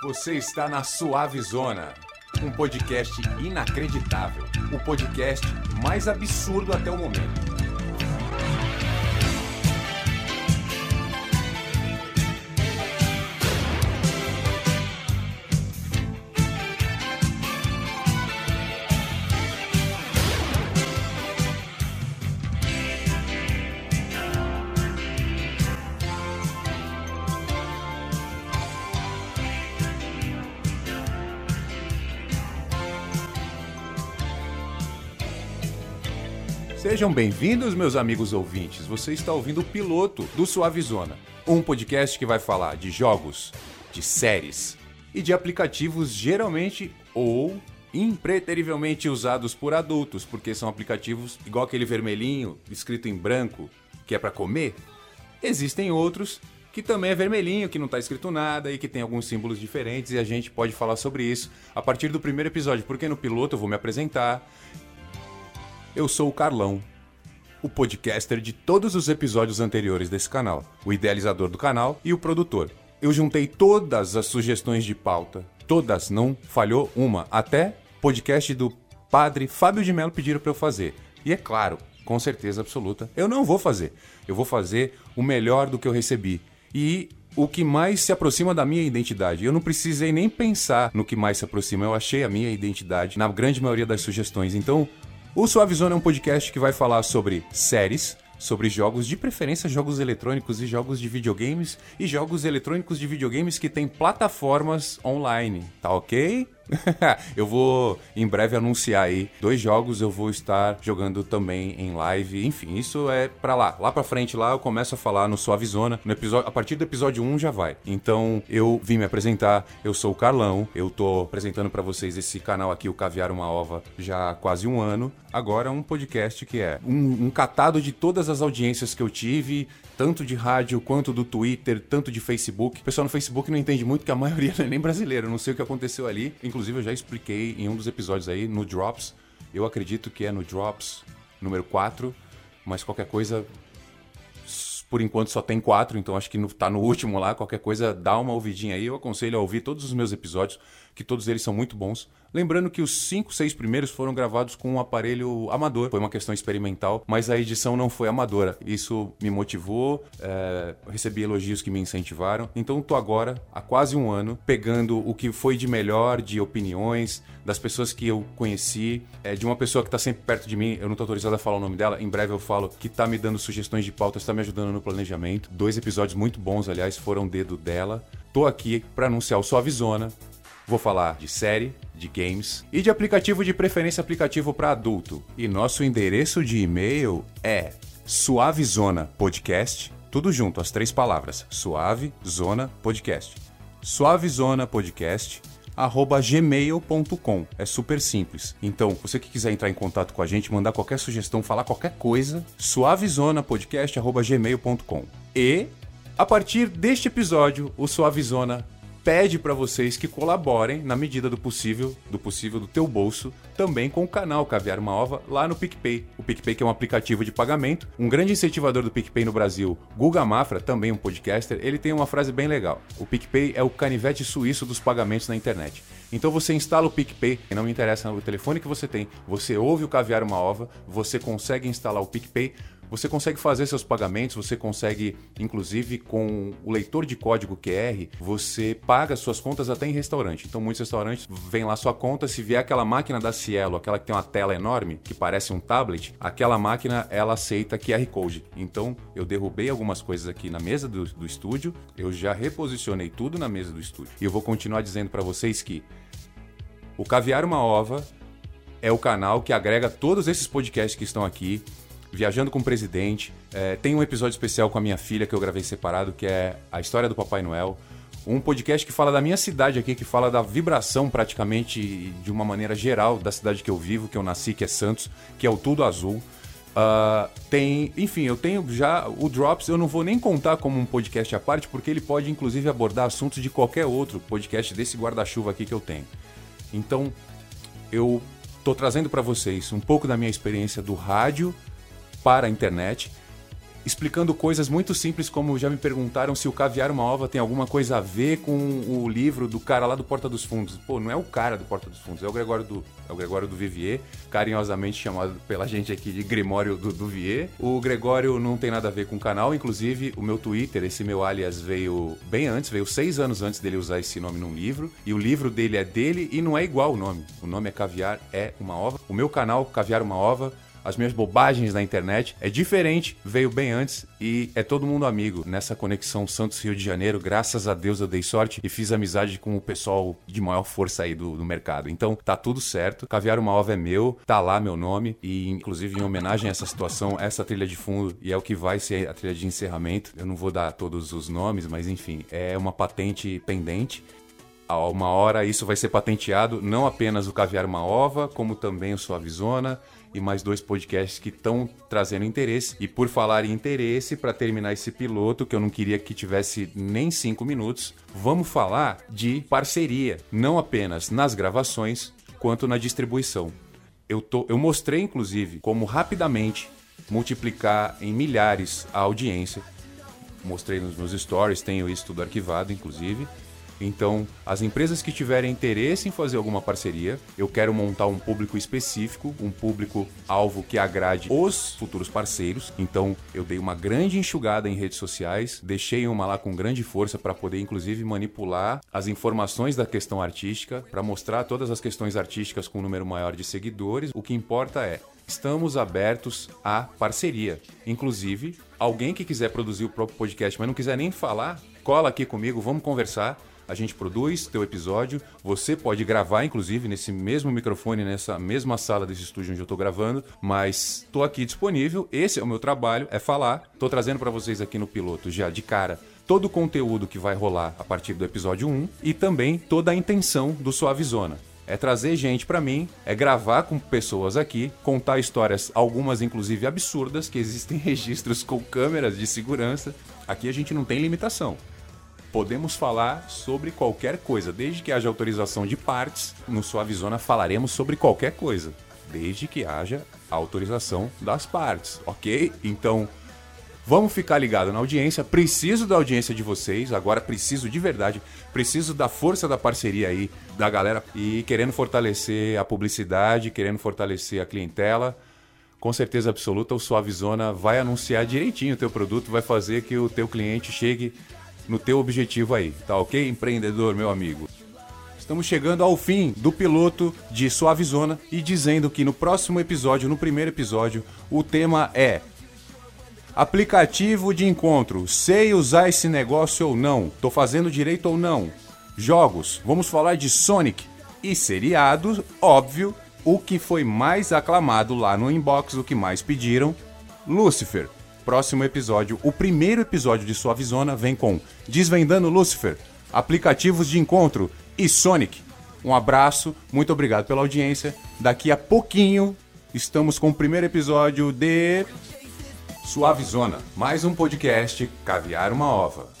Você está na Suave Zona, um podcast inacreditável, o podcast mais absurdo até o momento. Sejam bem-vindos, meus amigos ouvintes. Você está ouvindo o piloto do Suavizona, um podcast que vai falar de jogos, de séries e de aplicativos geralmente ou impreterivelmente usados por adultos, porque são aplicativos igual aquele vermelhinho escrito em branco que é para comer. Existem outros que também é vermelhinho, que não está escrito nada e que tem alguns símbolos diferentes e a gente pode falar sobre isso a partir do primeiro episódio, porque no piloto eu vou me apresentar eu sou o Carlão, o podcaster de todos os episódios anteriores desse canal, o idealizador do canal e o produtor. Eu juntei todas as sugestões de pauta, todas, não falhou uma, até podcast do padre Fábio de Mello pediram para eu fazer. E é claro, com certeza absoluta, eu não vou fazer. Eu vou fazer o melhor do que eu recebi. E o que mais se aproxima da minha identidade. Eu não precisei nem pensar no que mais se aproxima, eu achei a minha identidade na grande maioria das sugestões. Então, o Suavizona é um podcast que vai falar sobre séries, sobre jogos, de preferência jogos eletrônicos e jogos de videogames, e jogos eletrônicos de videogames que têm plataformas online, tá ok? eu vou em breve anunciar aí dois jogos, eu vou estar jogando também em live. Enfim, isso é para lá. Lá para frente lá eu começo a falar no Suavizona. No episódio, a partir do episódio 1 já vai. Então, eu vim me apresentar. Eu sou o Carlão. Eu tô apresentando para vocês esse canal aqui, o Caviar uma Ova, já há quase um ano. Agora um podcast que é um, um catado de todas as audiências que eu tive, tanto de rádio quanto do Twitter, tanto de Facebook. O pessoal no Facebook não entende muito que a maioria não é nem brasileiro. Eu não sei o que aconteceu ali. Inclusive, eu já expliquei em um dos episódios aí no Drops. Eu acredito que é no Drops número 4, mas qualquer coisa. Por enquanto só tem quatro, então acho que no, tá no último lá. Qualquer coisa, dá uma ouvidinha aí. Eu aconselho a ouvir todos os meus episódios, que todos eles são muito bons. Lembrando que os cinco, seis primeiros foram gravados com um aparelho amador. Foi uma questão experimental, mas a edição não foi amadora. Isso me motivou, é, recebi elogios que me incentivaram. Então tô agora, há quase um ano, pegando o que foi de melhor, de opiniões, das pessoas que eu conheci, é, de uma pessoa que está sempre perto de mim, eu não tô autorizado a falar o nome dela, em breve eu falo, que tá me dando sugestões de pautas, está me ajudando no planejamento. Dois episódios muito bons, aliás, foram dedo dela. Tô aqui para anunciar o Suavizona, Vou falar de série, de games e de aplicativo de preferência aplicativo para adulto. E nosso endereço de e-mail é Suavezona Podcast, tudo junto, as três palavras, Suave Zona Podcast. Suavezona Podcast arroba gmail.com. É super simples. Então, você que quiser entrar em contato com a gente, mandar qualquer sugestão, falar qualquer coisa, suavezonapodcast.gmail.com. E, a partir deste episódio, o Suavezona pede para vocês que colaborem na medida do possível, do possível do teu bolso, também com o canal Caviar uma Ova lá no PicPay. O PicPay que é um aplicativo de pagamento, um grande incentivador do PicPay no Brasil, Guga Mafra, também um podcaster, ele tem uma frase bem legal. O PicPay é o canivete suíço dos pagamentos na internet. Então você instala o PicPay, e não me interessa o telefone que você tem, você ouve o Caviar uma Ova, você consegue instalar o PicPay, você consegue fazer seus pagamentos, você consegue, inclusive, com o leitor de código QR, você paga suas contas até em restaurante. Então, muitos restaurantes vêm lá sua conta, se vier aquela máquina da Cielo, aquela que tem uma tela enorme, que parece um tablet, aquela máquina, ela aceita QR Code. Então, eu derrubei algumas coisas aqui na mesa do, do estúdio, eu já reposicionei tudo na mesa do estúdio. E eu vou continuar dizendo para vocês que o Caviar Uma Ova é o canal que agrega todos esses podcasts que estão aqui, Viajando com o Presidente. É, tem um episódio especial com a minha filha que eu gravei separado, que é a história do Papai Noel. Um podcast que fala da minha cidade aqui, que fala da vibração praticamente de uma maneira geral da cidade que eu vivo, que eu nasci, que é Santos, que é o Tudo Azul. Uh, tem, enfim, eu tenho já o Drops, eu não vou nem contar como um podcast à parte, porque ele pode inclusive abordar assuntos de qualquer outro podcast desse guarda-chuva aqui que eu tenho. Então, eu tô trazendo para vocês um pouco da minha experiência do rádio para a internet. explicando coisas muito simples, como já me perguntaram se o Caviar uma Ova tem alguma coisa a ver com o livro do cara lá do Porta dos Fundos. Pô, não é o cara do Porta dos Fundos, é o Gregório do, é o Gregório do Vivier, carinhosamente chamado pela gente aqui de Grimório do, do Vier. O Gregório não tem nada a ver com o canal, inclusive o meu Twitter, esse meu alias veio bem antes, veio seis anos antes dele usar esse nome num livro, e o livro dele é dele e não é igual o nome. O nome é Caviar é uma Ova. O meu canal, Caviar uma Ova, as minhas bobagens na internet. É diferente, veio bem antes e é todo mundo amigo. Nessa conexão Santos-Rio de Janeiro, graças a Deus eu dei sorte e fiz amizade com o pessoal de maior força aí do, do mercado. Então tá tudo certo. Caviar uma ova é meu, tá lá meu nome e inclusive em homenagem a essa situação, essa trilha de fundo e é o que vai ser a trilha de encerramento. Eu não vou dar todos os nomes, mas enfim, é uma patente pendente a uma hora isso vai ser patenteado, não apenas o Caviar Uma Ova, como também o Suavizona, e mais dois podcasts que estão trazendo interesse. E por falar em interesse, para terminar esse piloto, que eu não queria que tivesse nem cinco minutos, vamos falar de parceria, não apenas nas gravações, quanto na distribuição. Eu, tô, eu mostrei, inclusive, como rapidamente multiplicar em milhares a audiência. Mostrei nos meus stories, tenho isso tudo arquivado, inclusive. Então, as empresas que tiverem interesse em fazer alguma parceria, eu quero montar um público específico, um público alvo que agrade os futuros parceiros. Então, eu dei uma grande enxugada em redes sociais, deixei uma lá com grande força para poder inclusive manipular as informações da questão artística, para mostrar todas as questões artísticas com um número maior de seguidores. O que importa é estamos abertos à parceria. Inclusive, alguém que quiser produzir o próprio podcast, mas não quiser nem falar, cola aqui comigo, vamos conversar a gente produz teu episódio, você pode gravar, inclusive, nesse mesmo microfone, nessa mesma sala desse estúdio onde eu tô gravando, mas tô aqui disponível, esse é o meu trabalho, é falar. Tô trazendo para vocês aqui no piloto já de cara todo o conteúdo que vai rolar a partir do episódio 1 e também toda a intenção do Suavizona é trazer gente para mim, é gravar com pessoas aqui, contar histórias, algumas inclusive absurdas, que existem registros com câmeras de segurança. Aqui a gente não tem limitação podemos falar sobre qualquer coisa, desde que haja autorização de partes. No Suavizona falaremos sobre qualquer coisa, desde que haja autorização das partes, ok? Então, vamos ficar ligado na audiência. Preciso da audiência de vocês, agora preciso de verdade, preciso da força da parceria aí da galera e querendo fortalecer a publicidade, querendo fortalecer a clientela. Com certeza absoluta, o Suavizona vai anunciar direitinho o teu produto, vai fazer que o teu cliente chegue no teu objetivo aí, tá ok, empreendedor, meu amigo? Estamos chegando ao fim do piloto de Suavizona e dizendo que no próximo episódio, no primeiro episódio, o tema é aplicativo de encontro. Sei usar esse negócio ou não? Tô fazendo direito ou não? Jogos. Vamos falar de Sonic e seriados, óbvio. O que foi mais aclamado lá no inbox, o que mais pediram, Lucifer próximo episódio, o primeiro episódio de Suavizona, vem com Desvendando Lucifer, aplicativos de encontro e Sonic. Um abraço, muito obrigado pela audiência. Daqui a pouquinho estamos com o primeiro episódio de Suavizona, mais um podcast Caviar uma Ova.